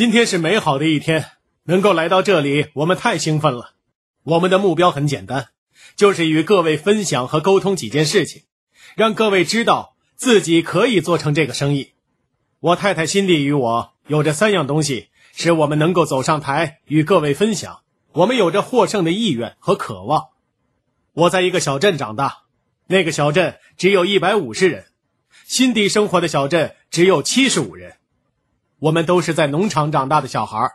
今天是美好的一天，能够来到这里，我们太兴奋了。我们的目标很简单，就是与各位分享和沟通几件事情，让各位知道自己可以做成这个生意。我太太辛蒂与我有着三样东西，使我们能够走上台与各位分享。我们有着获胜的意愿和渴望。我在一个小镇长大，那个小镇只有一百五十人，辛蒂生活的小镇只有七十五人。我们都是在农场长大的小孩，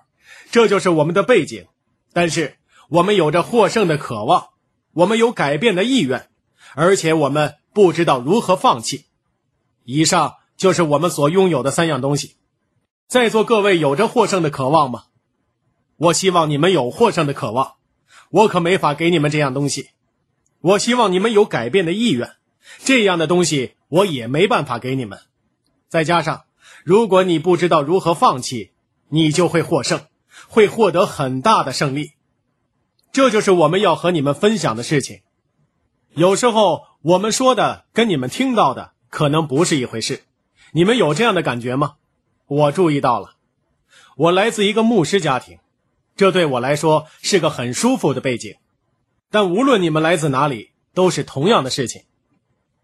这就是我们的背景。但是我们有着获胜的渴望，我们有改变的意愿，而且我们不知道如何放弃。以上就是我们所拥有的三样东西。在座各位有着获胜的渴望吗？我希望你们有获胜的渴望。我可没法给你们这样东西。我希望你们有改变的意愿，这样的东西我也没办法给你们。再加上。如果你不知道如何放弃，你就会获胜，会获得很大的胜利。这就是我们要和你们分享的事情。有时候我们说的跟你们听到的可能不是一回事。你们有这样的感觉吗？我注意到了。我来自一个牧师家庭，这对我来说是个很舒服的背景。但无论你们来自哪里，都是同样的事情。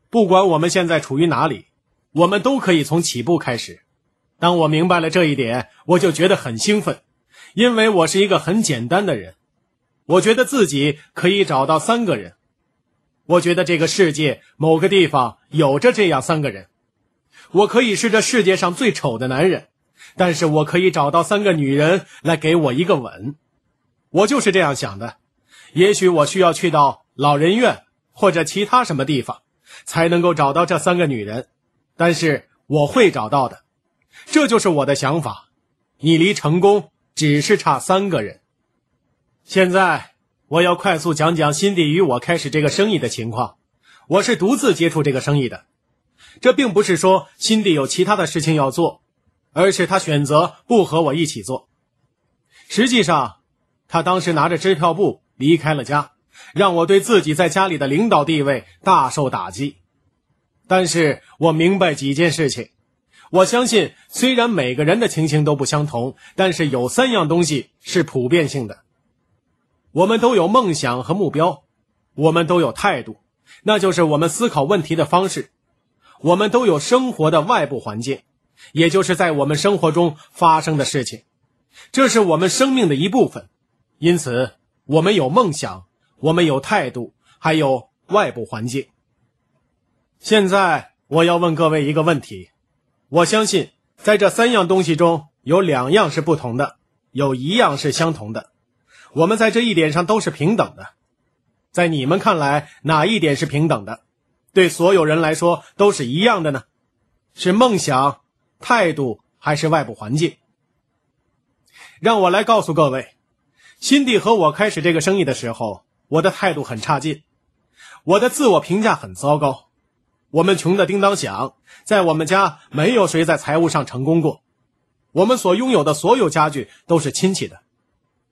不管我们现在处于哪里，我们都可以从起步开始。当我明白了这一点，我就觉得很兴奋，因为我是一个很简单的人。我觉得自己可以找到三个人。我觉得这个世界某个地方有着这样三个人。我可以是这世界上最丑的男人，但是我可以找到三个女人来给我一个吻。我就是这样想的。也许我需要去到老人院或者其他什么地方，才能够找到这三个女人，但是我会找到的。这就是我的想法，你离成功只是差三个人。现在我要快速讲讲辛迪与我开始这个生意的情况。我是独自接触这个生意的，这并不是说辛迪有其他的事情要做，而是他选择不和我一起做。实际上，他当时拿着支票簿离开了家，让我对自己在家里的领导地位大受打击。但是我明白几件事情。我相信，虽然每个人的情形都不相同，但是有三样东西是普遍性的。我们都有梦想和目标，我们都有态度，那就是我们思考问题的方式。我们都有生活的外部环境，也就是在我们生活中发生的事情，这是我们生命的一部分。因此，我们有梦想，我们有态度，还有外部环境。现在，我要问各位一个问题。我相信，在这三样东西中有两样是不同的，有一样是相同的。我们在这一点上都是平等的。在你们看来，哪一点是平等的？对所有人来说都是一样的呢？是梦想、态度，还是外部环境？让我来告诉各位，辛蒂和我开始这个生意的时候，我的态度很差劲，我的自我评价很糟糕。我们穷的叮当响，在我们家没有谁在财务上成功过。我们所拥有的所有家具都是亲戚的。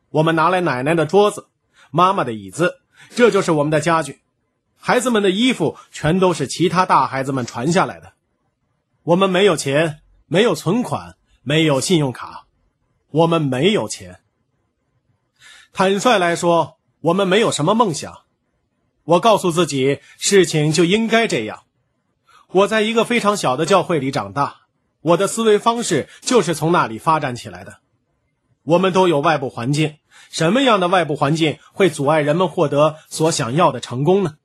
我们拿来奶奶的桌子、妈妈的椅子，这就是我们的家具。孩子们的衣服全都是其他大孩子们传下来的。我们没有钱，没有存款，没有信用卡，我们没有钱。坦率来说，我们没有什么梦想。我告诉自己，事情就应该这样。我在一个非常小的教会里长大，我的思维方式就是从那里发展起来的。我们都有外部环境，什么样的外部环境会阻碍人们获得所想要的成功呢？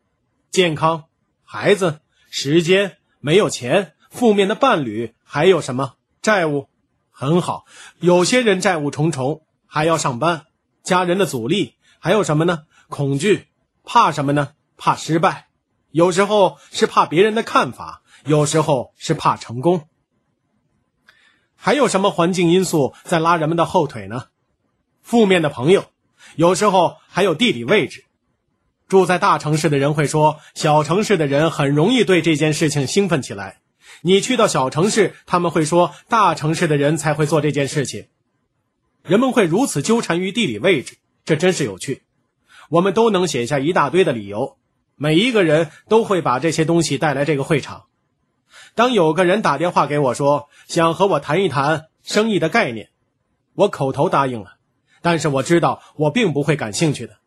健康、孩子、时间、没有钱、负面的伴侣，还有什么债务？很好，有些人债务重重，还要上班，家人的阻力，还有什么呢？恐惧，怕什么呢？怕失败。有时候是怕别人的看法，有时候是怕成功。还有什么环境因素在拉人们的后腿呢？负面的朋友，有时候还有地理位置。住在大城市的人会说，小城市的人很容易对这件事情兴奋起来。你去到小城市，他们会说，大城市的人才会做这件事情。人们会如此纠缠于地理位置，这真是有趣。我们都能写下一大堆的理由。每一个人都会把这些东西带来这个会场。当有个人打电话给我说，想和我谈一谈生意的概念，我口头答应了，但是我知道我并不会感兴趣的。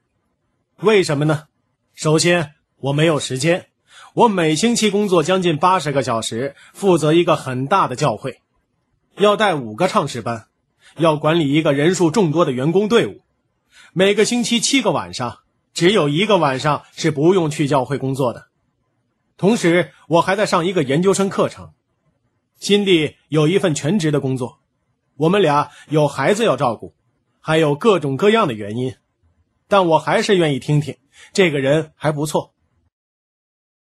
为什么呢？首先，我没有时间。我每星期工作将近八十个小时，负责一个很大的教会，要带五个唱诗班，要管理一个人数众多的员工队伍。每个星期七个晚上，只有一个晚上是不用去教会工作的。同时，我还在上一个研究生课程。辛蒂有一份全职的工作，我们俩有孩子要照顾，还有各种各样的原因。但我还是愿意听听，这个人还不错。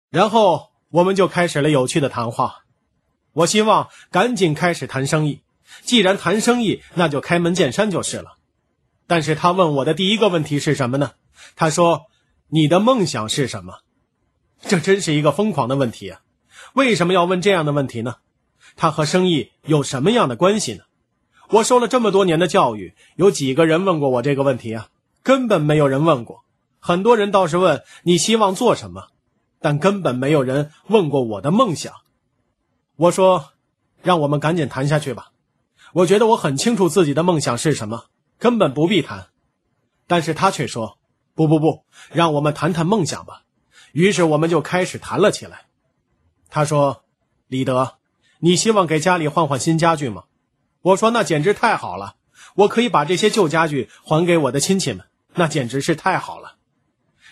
然后我们就开始了有趣的谈话。我希望赶紧开始谈生意，既然谈生意，那就开门见山就是了。但是他问我的第一个问题是什么呢？他说：“你的梦想是什么？”这真是一个疯狂的问题啊！为什么要问这样的问题呢？他和生意有什么样的关系呢？我受了这么多年的教育，有几个人问过我这个问题啊？根本没有人问过。很多人倒是问你希望做什么。但根本没有人问过我的梦想。我说：“让我们赶紧谈下去吧。”我觉得我很清楚自己的梦想是什么，根本不必谈。但是他却说：“不不不，让我们谈谈梦想吧。”于是我们就开始谈了起来。他说：“李德，你希望给家里换换新家具吗？”我说：“那简直太好了，我可以把这些旧家具还给我的亲戚们，那简直是太好了。”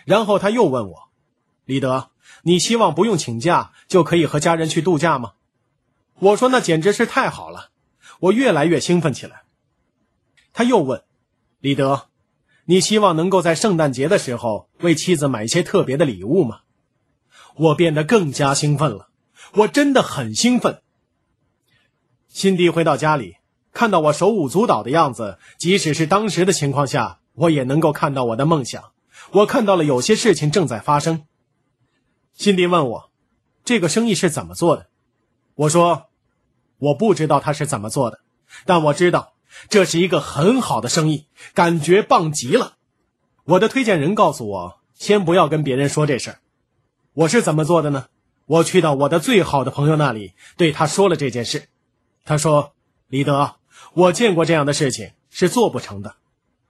然后他又问我：“李德。”你希望不用请假就可以和家人去度假吗？我说那简直是太好了，我越来越兴奋起来。他又问：“李德，你希望能够在圣诞节的时候为妻子买一些特别的礼物吗？”我变得更加兴奋了，我真的很兴奋。辛迪回到家里，看到我手舞足蹈的样子，即使是当时的情况下，我也能够看到我的梦想。我看到了有些事情正在发生。辛迪问我：“这个生意是怎么做的？”我说：“我不知道他是怎么做的，但我知道这是一个很好的生意，感觉棒极了。”我的推荐人告诉我：“先不要跟别人说这事儿。”我是怎么做的呢？我去到我的最好的朋友那里，对他说了这件事。他说：“李德，我见过这样的事情是做不成的。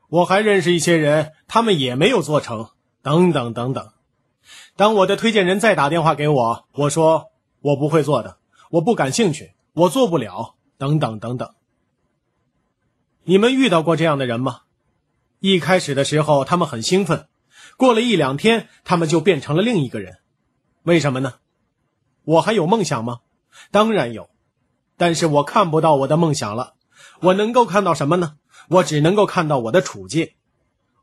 我还认识一些人，他们也没有做成。等等等等。”当我的推荐人再打电话给我，我说我不会做的，我不感兴趣，我做不了，等等等等。你们遇到过这样的人吗？一开始的时候他们很兴奋，过了一两天他们就变成了另一个人，为什么呢？我还有梦想吗？当然有，但是我看不到我的梦想了。我能够看到什么呢？我只能够看到我的处境，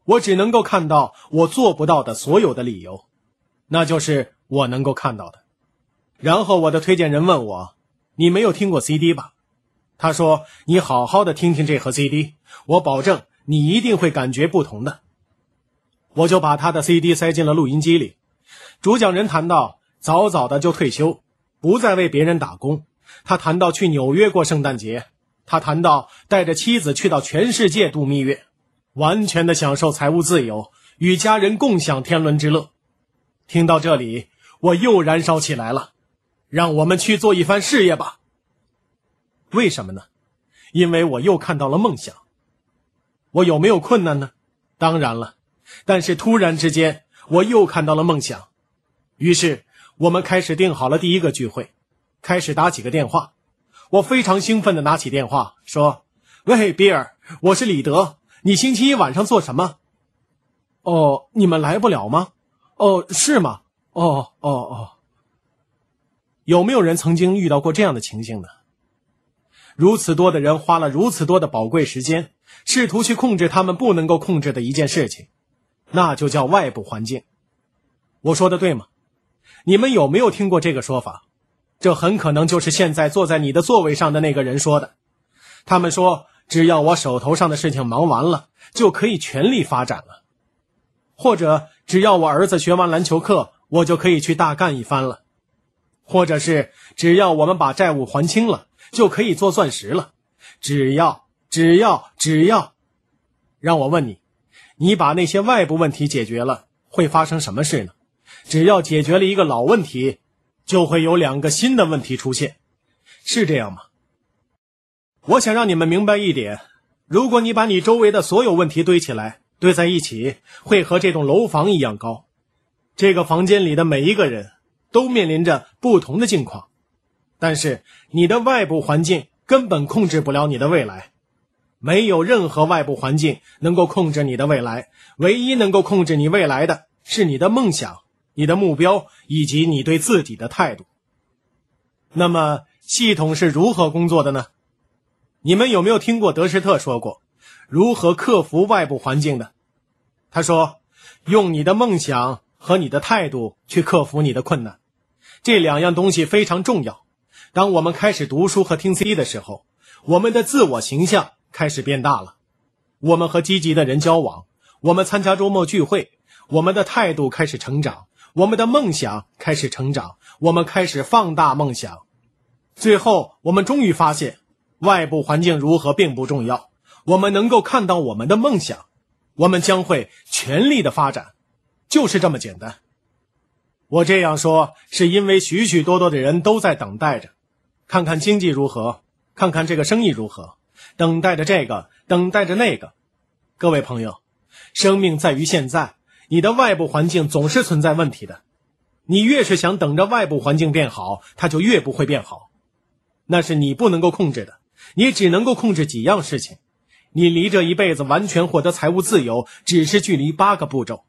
我只能够看到我做不到的所有的理由。那就是我能够看到的。然后我的推荐人问我：“你没有听过 CD 吧？”他说：“你好好的听听这盒 CD，我保证你一定会感觉不同的。”我就把他的 CD 塞进了录音机里。主讲人谈到早早的就退休，不再为别人打工。他谈到去纽约过圣诞节，他谈到带着妻子去到全世界度蜜月，完全的享受财务自由，与家人共享天伦之乐。听到这里，我又燃烧起来了。让我们去做一番事业吧。为什么呢？因为我又看到了梦想。我有没有困难呢？当然了。但是突然之间，我又看到了梦想。于是我们开始定好了第一个聚会，开始打几个电话。我非常兴奋的拿起电话说：“喂，比尔，我是李德。你星期一晚上做什么？哦，你们来不了吗？”哦，是吗？哦哦哦，有没有人曾经遇到过这样的情形呢？如此多的人花了如此多的宝贵时间，试图去控制他们不能够控制的一件事情，那就叫外部环境。我说的对吗？你们有没有听过这个说法？这很可能就是现在坐在你的座位上的那个人说的。他们说，只要我手头上的事情忙完了，就可以全力发展了，或者。只要我儿子学完篮球课，我就可以去大干一番了；或者是只要我们把债务还清了，就可以做钻石了。只要，只要，只要，让我问你，你把那些外部问题解决了，会发生什么事呢？只要解决了一个老问题，就会有两个新的问题出现，是这样吗？我想让你们明白一点：如果你把你周围的所有问题堆起来，堆在一起，会和这栋楼房一样高。这个房间里的每一个人都面临着不同的境况，但是你的外部环境根本控制不了你的未来。没有任何外部环境能够控制你的未来，唯一能够控制你未来的是你的梦想、你的目标以及你对自己的态度。那么，系统是如何工作的呢？你们有没有听过德施特说过如何克服外部环境的？他说：“用你的梦想和你的态度去克服你的困难，这两样东西非常重要。当我们开始读书和听 CD 的时候，我们的自我形象。”开始变大了，我们和积极的人交往，我们参加周末聚会，我们的态度开始成长，我们的梦想开始成长，我们开始放大梦想。最后，我们终于发现，外部环境如何并不重要，我们能够看到我们的梦想，我们将会全力的发展，就是这么简单。我这样说，是因为许许多多的人都在等待着，看看经济如何，看看这个生意如何。等待着这个，等待着那个。各位朋友，生命在于现在。你的外部环境总是存在问题的。你越是想等着外部环境变好，它就越不会变好。那是你不能够控制的。你只能够控制几样事情。你离这一辈子完全获得财务自由，只是距离八个步骤。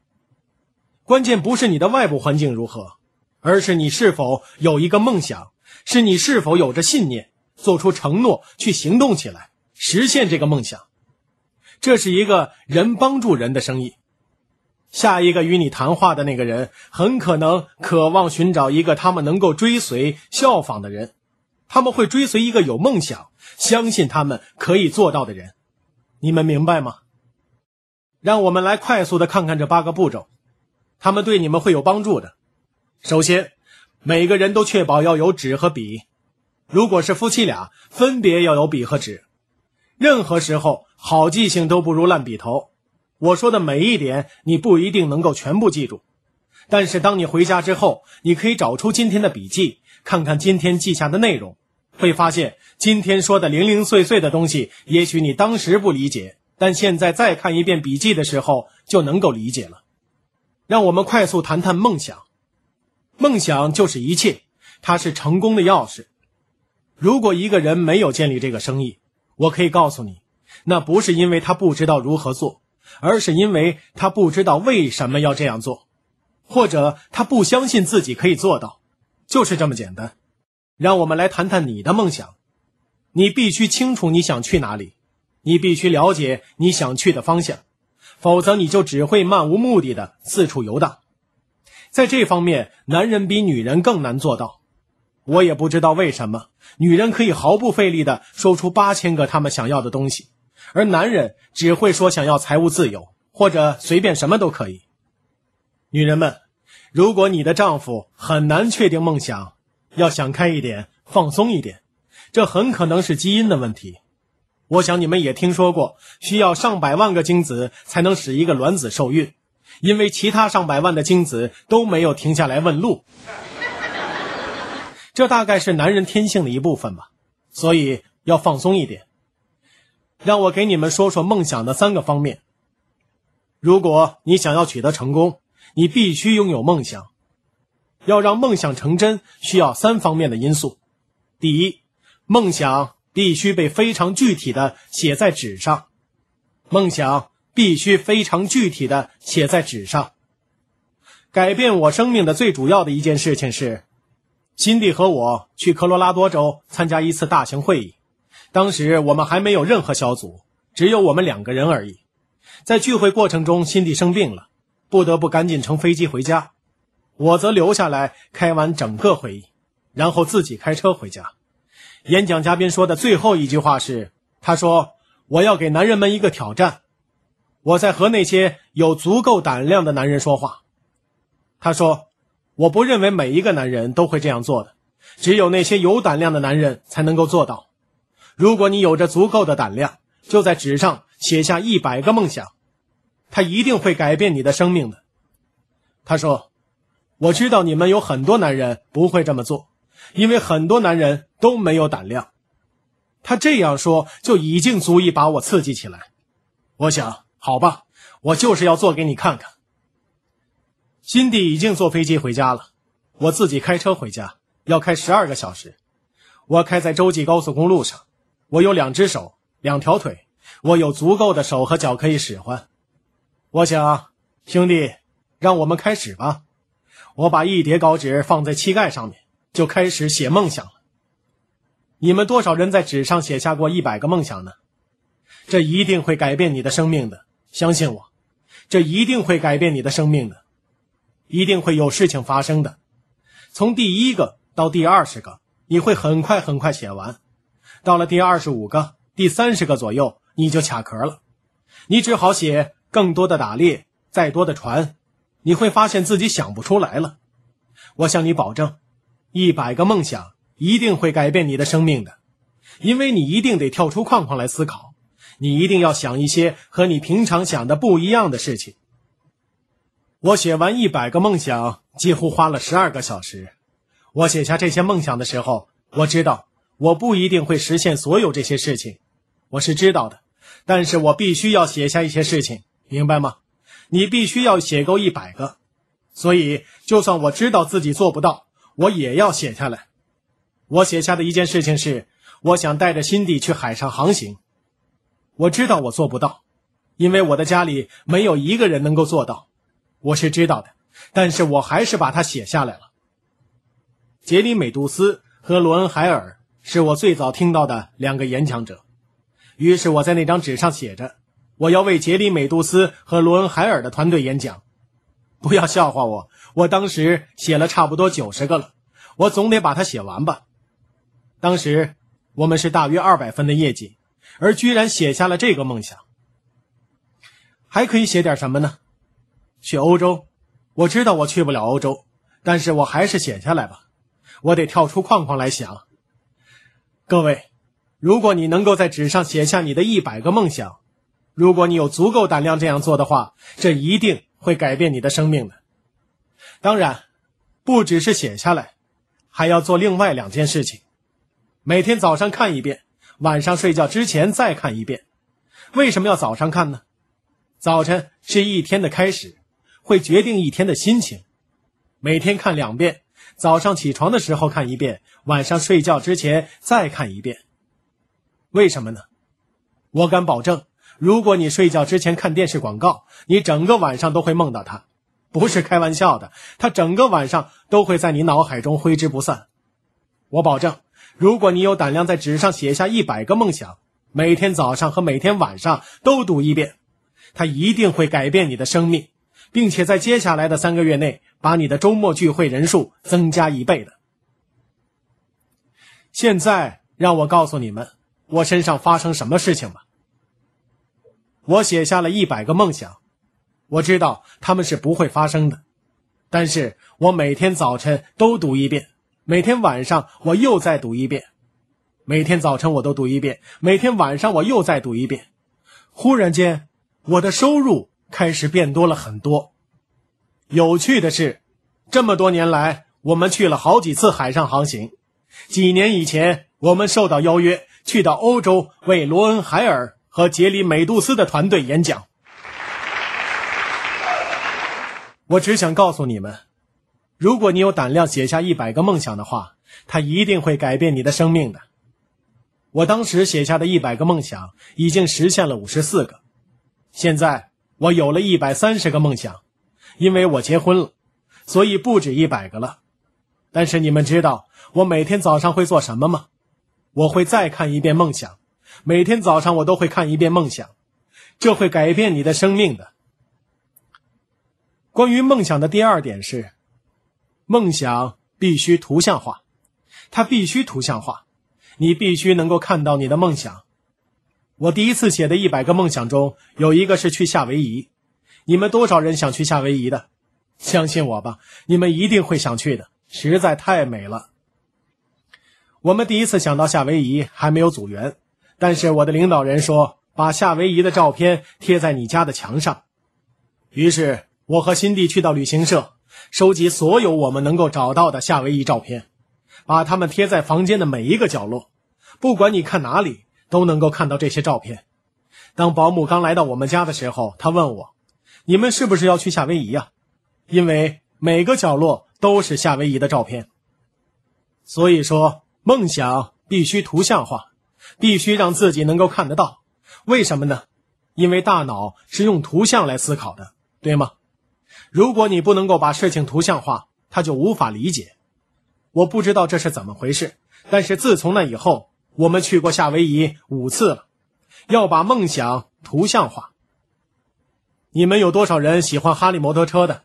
关键不是你的外部环境如何，而是你是否有一个梦想，是你是否有着信念，做出承诺，去行动起来。实现这个梦想，这是一个人帮助人的生意。下一个与你谈话的那个人，很可能渴望寻找一个他们能够追随、效仿的人。他们会追随一个有梦想、相信他们可以做到的人。你们明白吗？让我们来快速的看看这八个步骤，他们对你们会有帮助的。首先，每个人都确保要有纸和笔。如果是夫妻俩，分别要有笔和纸。任何时候，好记性都不如烂笔头。我说的每一点，你不一定能够全部记住，但是当你回家之后，你可以找出今天的笔记，看看今天记下的内容，会发现今天说的零零碎碎的东西，也许你当时不理解，但现在再看一遍笔记的时候就能够理解了。让我们快速谈谈梦想。梦想就是一切，它是成功的钥匙。如果一个人没有建立这个生意，我可以告诉你，那不是因为他不知道如何做，而是因为他不知道为什么要这样做，或者他不相信自己可以做到，就是这么简单。让我们来谈谈你的梦想。你必须清楚你想去哪里，你必须了解你想去的方向，否则你就只会漫无目的的四处游荡。在这方面，男人比女人更难做到。我也不知道为什么，女人可以毫不费力地说出八千个他们想要的东西，而男人只会说想要财务自由或者随便什么都可以。女人们，如果你的丈夫很难确定梦想，要想开一点，放松一点，这很可能是基因的问题。我想你们也听说过，需要上百万个精子才能使一个卵子受孕，因为其他上百万的精子都没有停下来问路。这大概是男人天性的一部分吧，所以要放松一点。让我给你们说说梦想的三个方面。如果你想要取得成功，你必须拥有梦想。要让梦想成真，需要三方面的因素。第一，梦想必须被非常具体的写在纸上。梦想必须非常具体的写在纸上。改变我生命的最主要的一件事情是。辛蒂和我去科罗拉多州参加一次大型会议，当时我们还没有任何小组，只有我们两个人而已。在聚会过程中，辛蒂生病了，不得不赶紧乘飞机回家，我则留下来开完整个会议，然后自己开车回家。演讲嘉宾说的最后一句话是：“他说我要给男人们一个挑战，我在和那些有足够胆量的男人说话。”他说。我不认为每一个男人都会这样做的，只有那些有胆量的男人才能够做到。如果你有着足够的胆量，就在纸上写下一百个梦想，他一定会改变你的生命的。他说：“我知道你们有很多男人不会这么做，因为很多男人都没有胆量。他这样说就已经足以把我刺激起来。我想，好吧，我就是要做给你看看。辛迪已经坐飞机回家了，我自己开车回家，要开十二个小时。我开在洲际高速公路上，我有两只手，两条腿，我有足够的手和脚可以使唤。我想，兄弟，让我们开始吧。我把一叠稿纸放在膝盖上面，就开始写梦想了。你们多少人在纸上写下过一百个梦想呢？这一定会改变你的生命的，相信我，这一定会改变你的生命的，一定会有事情发生的。从第一个到第二十个，你会很快很快写完；到了第二十五个、第三十个左右，你就卡壳了，你只好写更多的打猎，再多的船。你会发现自己想不出来了。我向你保证，一百个梦想一定会改变你的生命的，因为你一定得跳出框框来思考，你一定要想一些和你平常想的不一样的事情。我写完一百个梦想几乎花了十二个小时。我写下这些梦想的时候，我知道我不一定会实现所有这些事情，我是知道的，但是我必须要写下一些事情，明白吗？你必须要写够一百个，所以就算我知道自己做不到，我也要写下来。我写下的一件事情是，我想带着辛迪去海上航行。我知道我做不到，因为我的家里没有一个人能够做到。我是知道的，但是我还是把它写下来了。杰里美杜斯和罗恩海尔是我最早听到的两个演讲者，于是我在那张纸上写着。我要为杰里美杜斯和罗恩海尔的团队演讲，不要笑话我。我当时写了差不多九十个了，我总得把它写完吧。当时我们是大约二百分的业绩，而居然写下了这个梦想。还可以写点什么呢？去欧洲？我知道我去不了欧洲，但是我还是写下来吧。我得跳出框框来想。各位，如果你能够在纸上写下你的一百个梦想。如果你有足够胆量这样做的话，这一定会改变你的生命的。当然，不只是写下来，还要做另外两件事情：每天早上看一遍，晚上睡觉之前再看一遍。为什么要早上看呢？早晨是一天的开始，会决定一天的心情。每天看两遍，早上起床的时候看一遍，晚上睡觉之前再看一遍。为什么呢？我敢保证。如果你睡觉之前看电视广告，你整个晚上都会梦到它，不是开玩笑的，它整个晚上都会在你脑海中挥之不散。我保证，如果你有胆量在纸上写下一百个梦想，每天早上和每天晚上都读一遍，它一定会改变你的生命，并且在接下来的三个月内把你的周末聚会人数增加一倍的。现在让我告诉你们，我身上发生什么事情吧。我写下了一百个梦想，我知道他们是不会发生的，但是我每天早晨都读一遍，每天晚上我又再读一遍，每天早晨我都读一遍，每天晚上我又再读一遍。忽然间，我的收入开始变多了很多。有趣的是，这么多年来，我们去了好几次海上航行。几年以前，我们受到邀约去到欧洲为罗恩海尔。和杰里美杜斯的团队演讲，我只想告诉你们：如果你有胆量写下一百个梦想的话，它一定会改变你的生命的。我当时写下的一百个梦想已经实现了五十四个，现在我有了一百三十个梦想，因为我结婚了，所以不止一百个了。但是你们知道我每天早上会做什么吗？我会再看一遍梦想。每天早上我都会看一遍梦想，这会改变你的生命的。关于梦想的第二点是，梦想必须图像化，它必须图像化，你必须能够看到你的梦想。我第一次写的一百个梦想中有一个是去夏威夷，你们多少人想去夏威夷的？相信我吧，你们一定会想去的，实在太美了。我们第一次想到夏威夷还没有组员。但是我的领导人说，把夏威夷的照片贴在你家的墙上。于是我和辛迪去到旅行社，收集所有我们能够找到的夏威夷照片，把它们贴在房间的每一个角落。不管你看哪里，都能够看到这些照片。当保姆刚来到我们家的时候，他问我：“你们是不是要去夏威夷呀？”因为每个角落都是夏威夷的照片。所以说，梦想必须图像化，必须让自己能够看得到。为什么呢？因为大脑是用图像来思考的，对吗？如果你不能够把事情图像化，他就无法理解。我不知道这是怎么回事，但是自从那以后，我们去过夏威夷五次了。要把梦想图像化。你们有多少人喜欢哈利摩托车的？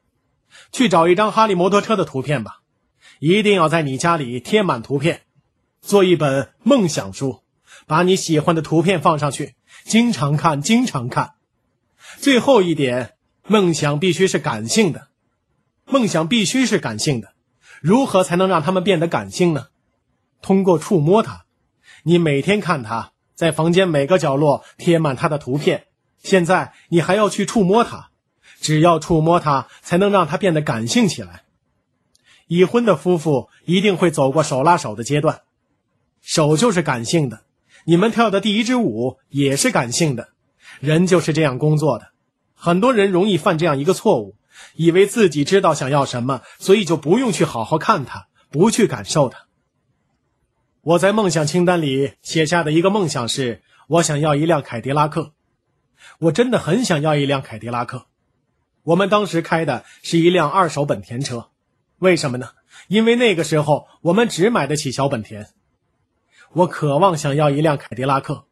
去找一张哈利摩托车的图片吧，一定要在你家里贴满图片，做一本梦想书，把你喜欢的图片放上去，经常看，经常看。最后一点，梦想必须是感性的，梦想必须是感性的。如何才能让他们变得感性呢？通过触摸它，你每天看它。在房间每个角落贴满它的图片。现在你还要去触摸它，只要触摸它，才能让它变得感性起来。已婚的夫妇一定会走过手拉手的阶段，手就是感性的。你们跳的第一支舞也是感性的。人就是这样工作的。很多人容易犯这样一个错误，以为自己知道想要什么，所以就不用去好好看它，不去感受它。我在梦想清单里写下的一个梦想是，我想要一辆凯迪拉克。我真的很想要一辆凯迪拉克。我们当时开的是一辆二手本田车，为什么呢？因为那个时候我们只买得起小本田。我渴望想要一辆凯迪拉克。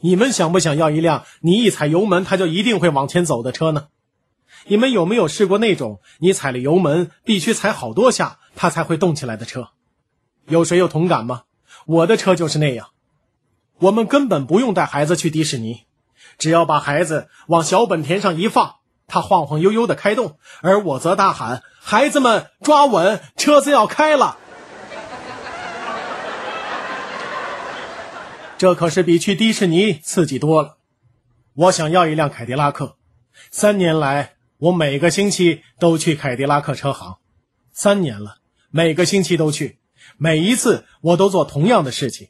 你们想不想要一辆你一踩油门它就一定会往前走的车呢？你们有没有试过那种你踩了油门必须踩好多下它才会动起来的车？有谁有同感吗？我的车就是那样，我们根本不用带孩子去迪士尼，只要把孩子往小本田上一放，他晃晃悠悠的开动，而我则大喊：“孩子们抓稳，车子要开了！”这可是比去迪士尼刺激多了。我想要一辆凯迪拉克，三年来我每个星期都去凯迪拉克车行，三年了，每个星期都去。每一次我都做同样的事情，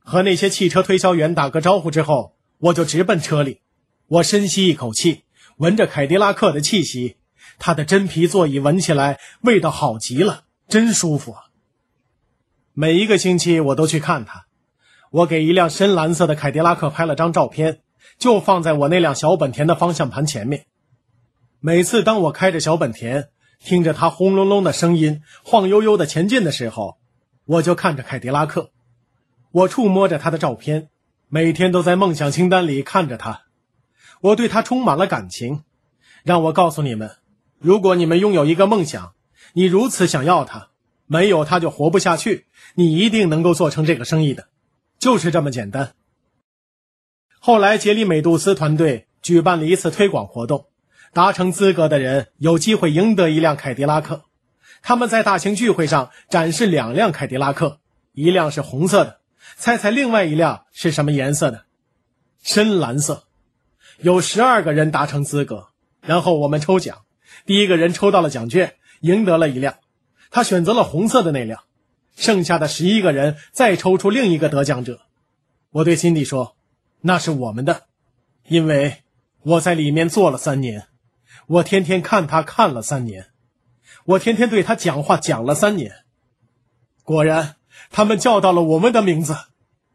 和那些汽车推销员打个招呼之后，我就直奔车里。我深吸一口气，闻着凯迪拉克的气息，它的真皮座椅闻起来味道好极了，真舒服啊！每一个星期我都去看它。我给一辆深蓝色的凯迪拉克拍了张照片，就放在我那辆小本田的方向盘前面。每次当我开着小本田，听着它轰隆隆的声音，晃悠悠的前进的时候，我就看着凯迪拉克，我触摸着他的照片，每天都在梦想清单里看着他，我对他充满了感情。让我告诉你们，如果你们拥有一个梦想，你如此想要它，没有它就活不下去，你一定能够做成这个生意的，就是这么简单。后来，杰里美杜斯团队举办了一次推广活动，达成资格的人有机会赢得一辆凯迪拉克。他们在大型聚会上展示两辆凯迪拉克，一辆是红色的，猜猜另外一辆是什么颜色的？深蓝色。有十二个人达成资格，然后我们抽奖，第一个人抽到了奖券，赢得了一辆，他选择了红色的那辆，剩下的十一个人再抽出另一个得奖者。我对辛迪说：“那是我们的，因为我在里面坐了三年，我天天看他看了三年。”我天天对他讲话，讲了三年。果然，他们叫到了我们的名字，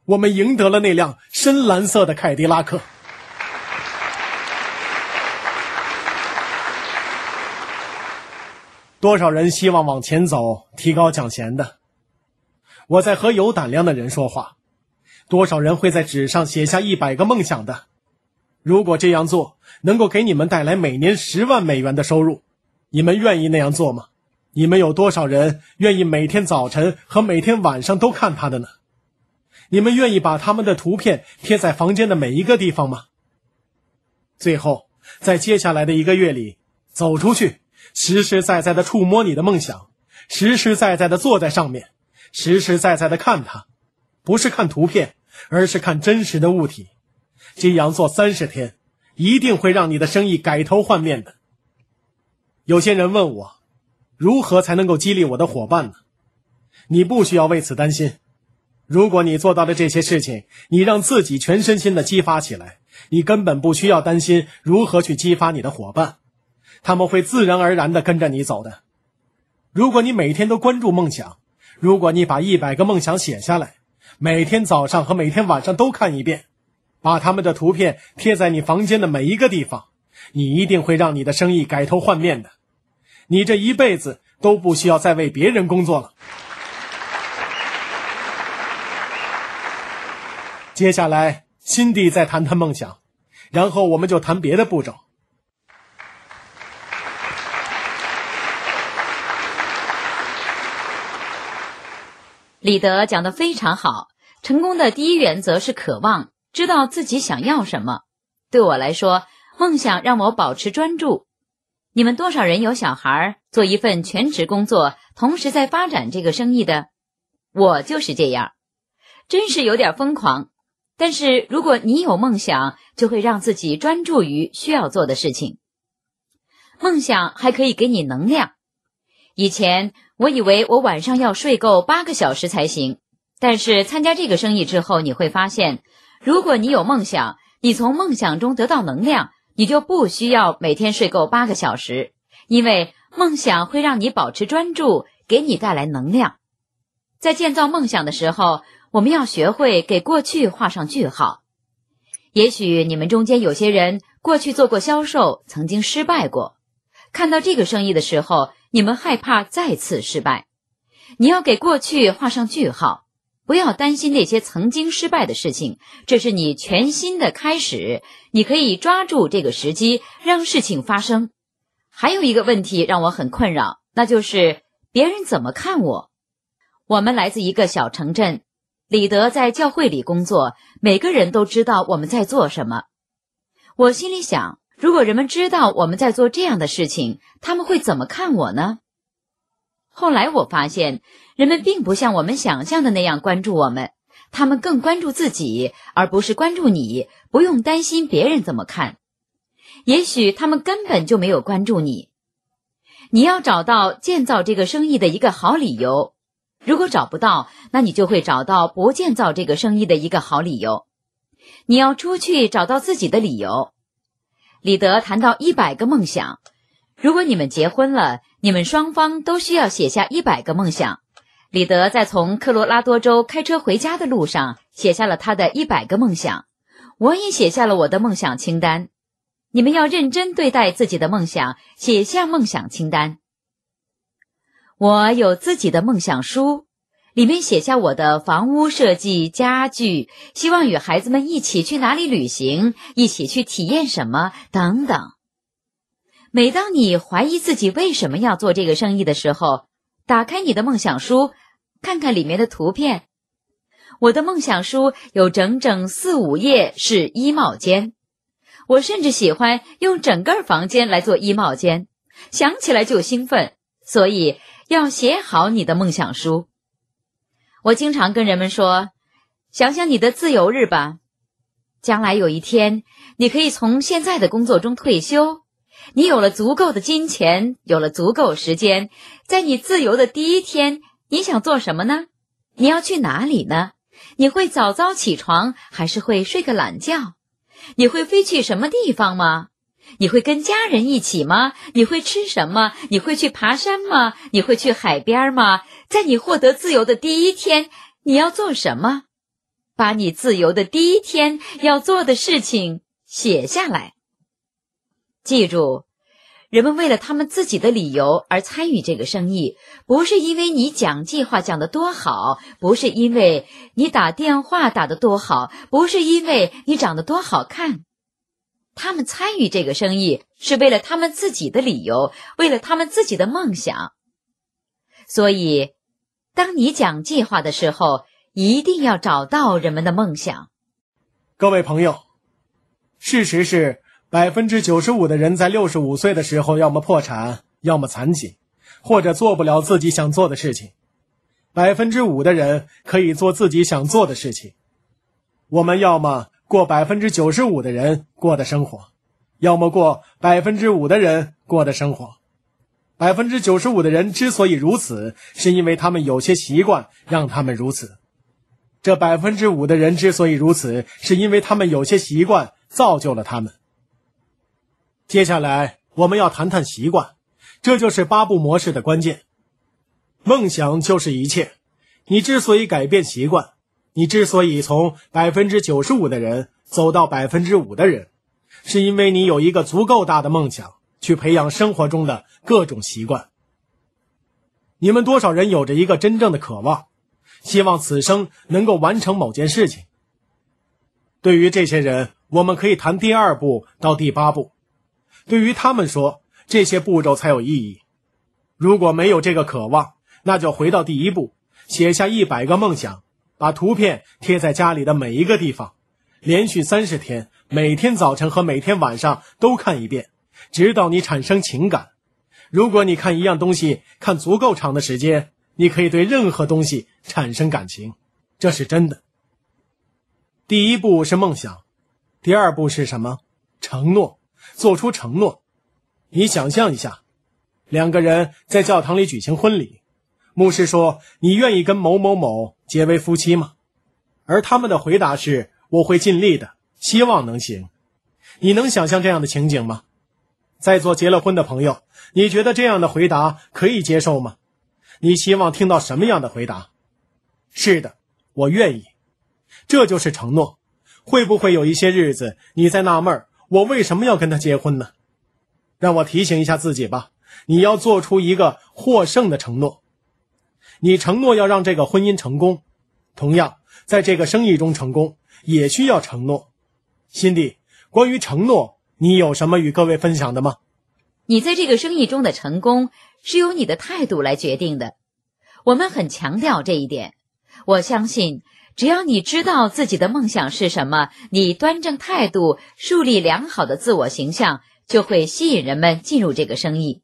我们赢得了那辆深蓝色的凯迪拉克。多少人希望往前走，提高奖钱的？我在和有胆量的人说话。多少人会在纸上写下一百个梦想的？如果这样做能够给你们带来每年十万美元的收入。你们愿意那样做吗？你们有多少人愿意每天早晨和每天晚上都看他的呢？你们愿意把他们的图片贴在房间的每一个地方吗？最后，在接下来的一个月里，走出去，实实在在的触摸你的梦想，实实在在的坐在上面，实实在在的看它，不是看图片，而是看真实的物体。这样做三十天，一定会让你的生意改头换面的。有些人问我，如何才能够激励我的伙伴呢？你不需要为此担心，如果你做到了这些事情，你让自己全身心的激发起来，你根本不需要担心如何去激发你的伙伴，他们会自然而然的跟着你走的。如果你每天都关注梦想，如果你把一百个梦想写下来，每天早上和每天晚上都看一遍，把他们的图片贴在你房间的每一个地方，你一定会让你的生意改头换面的。你这一辈子都不需要再为别人工作了。接下来，辛迪再谈谈梦想，然后我们就谈别的步骤。李德讲的非常好，成功的第一原则是渴望，知道自己想要什么。对我来说，梦想让我保持专注。你们多少人有小孩，做一份全职工作，同时在发展这个生意的？我就是这样，真是有点疯狂。但是如果你有梦想，就会让自己专注于需要做的事情。梦想还可以给你能量。以前我以为我晚上要睡够八个小时才行，但是参加这个生意之后，你会发现，如果你有梦想，你从梦想中得到能量，你就不需要每天睡够八个小时，因为梦想会让你保持专注，给你带来能量。在建造梦想的时候。我们要学会给过去画上句号。也许你们中间有些人过去做过销售，曾经失败过。看到这个生意的时候，你们害怕再次失败。你要给过去画上句号，不要担心那些曾经失败的事情。这是你全新的开始，你可以抓住这个时机，让事情发生。还有一个问题让我很困扰，那就是别人怎么看我。我们来自一个小城镇。李德在教会里工作，每个人都知道我们在做什么。我心里想，如果人们知道我们在做这样的事情，他们会怎么看我呢？后来我发现，人们并不像我们想象的那样关注我们，他们更关注自己，而不是关注你。不用担心别人怎么看，也许他们根本就没有关注你。你要找到建造这个生意的一个好理由。如果找不到，那你就会找到不建造这个生意的一个好理由。你要出去找到自己的理由。李德谈到一百个梦想，如果你们结婚了，你们双方都需要写下一百个梦想。李德在从科罗拉多州开车回家的路上写下了他的一百个梦想。我也写下了我的梦想清单。你们要认真对待自己的梦想，写下梦想清单。我有自己的梦想书，里面写下我的房屋设计、家具，希望与孩子们一起去哪里旅行，一起去体验什么等等。每当你怀疑自己为什么要做这个生意的时候，打开你的梦想书，看看里面的图片。我的梦想书有整整四五页是衣帽间，我甚至喜欢用整个房间来做衣帽间，想起来就兴奋，所以。要写好你的梦想书。我经常跟人们说：“想想你的自由日吧，将来有一天，你可以从现在的工作中退休，你有了足够的金钱，有了足够时间，在你自由的第一天，你想做什么呢？你要去哪里呢？你会早早起床，还是会睡个懒觉？你会飞去什么地方吗？”你会跟家人一起吗？你会吃什么？你会去爬山吗？你会去海边吗？在你获得自由的第一天，你要做什么？把你自由的第一天要做的事情写下来。记住，人们为了他们自己的理由而参与这个生意，不是因为你讲计划讲得多好，不是因为你打电话打得多好，不是因为你长得多好看。他们参与这个生意是为了他们自己的理由，为了他们自己的梦想。所以，当你讲计划的时候，一定要找到人们的梦想。各位朋友，事实是百分之九十五的人在六十五岁的时候，要么破产，要么残疾，或者做不了自己想做的事情。百分之五的人可以做自己想做的事情。我们要么。过百分之九十五的人过的生活，要么过百分之五的人过的生活。百分之九十五的人之所以如此，是因为他们有些习惯让他们如此。这百分之五的人之所以如此，是因为他们有些习惯造就了他们。接下来我们要谈谈习惯，这就是八步模式的关键。梦想就是一切。你之所以改变习惯，你之所以从百分之九十五的人走到百分之五的人，是因为你有一个足够大的梦想，去培养生活中的各种习惯。你们多少人有着一个真正的渴望，希望此生能够完成某件事情？对于这些人，我们可以谈第二步到第八步。对于他们说，这些步骤才有意义。如果没有这个渴望，那就回到第一步，写下一百个梦想，把图片贴在家里的每一个地方，连续三十天，每天早晨和每天晚上都看一遍，直到你产生情感。如果你看一样东西看足够长的时间，你可以对任何东西产生感情，这是真的。第一步是梦想，第二步是什么？承诺，做出承诺。你想象一下，两个人在教堂里举行婚礼，牧师说：“你愿意跟某某某结为夫妻吗？”而他们的回答是：“我会尽力的，希望能行。”你能想象这样的情景吗？在座结了婚的朋友，你觉得这样的回答可以接受吗？你希望听到什么样的回答？是的，我愿意。这就是承诺。会不会有一些日子你在纳闷我为什么要跟他结婚呢？让我提醒一下自己吧，你要做出一个获胜的承诺。你承诺要让这个婚姻成功，同样在这个生意中成功也需要承诺。辛迪，关于承诺。你有什么与各位分享的吗？你在这个生意中的成功是由你的态度来决定的。我们很强调这一点。我相信，只要你知道自己的梦想是什么，你端正态度，树立良好的自我形象，就会吸引人们进入这个生意。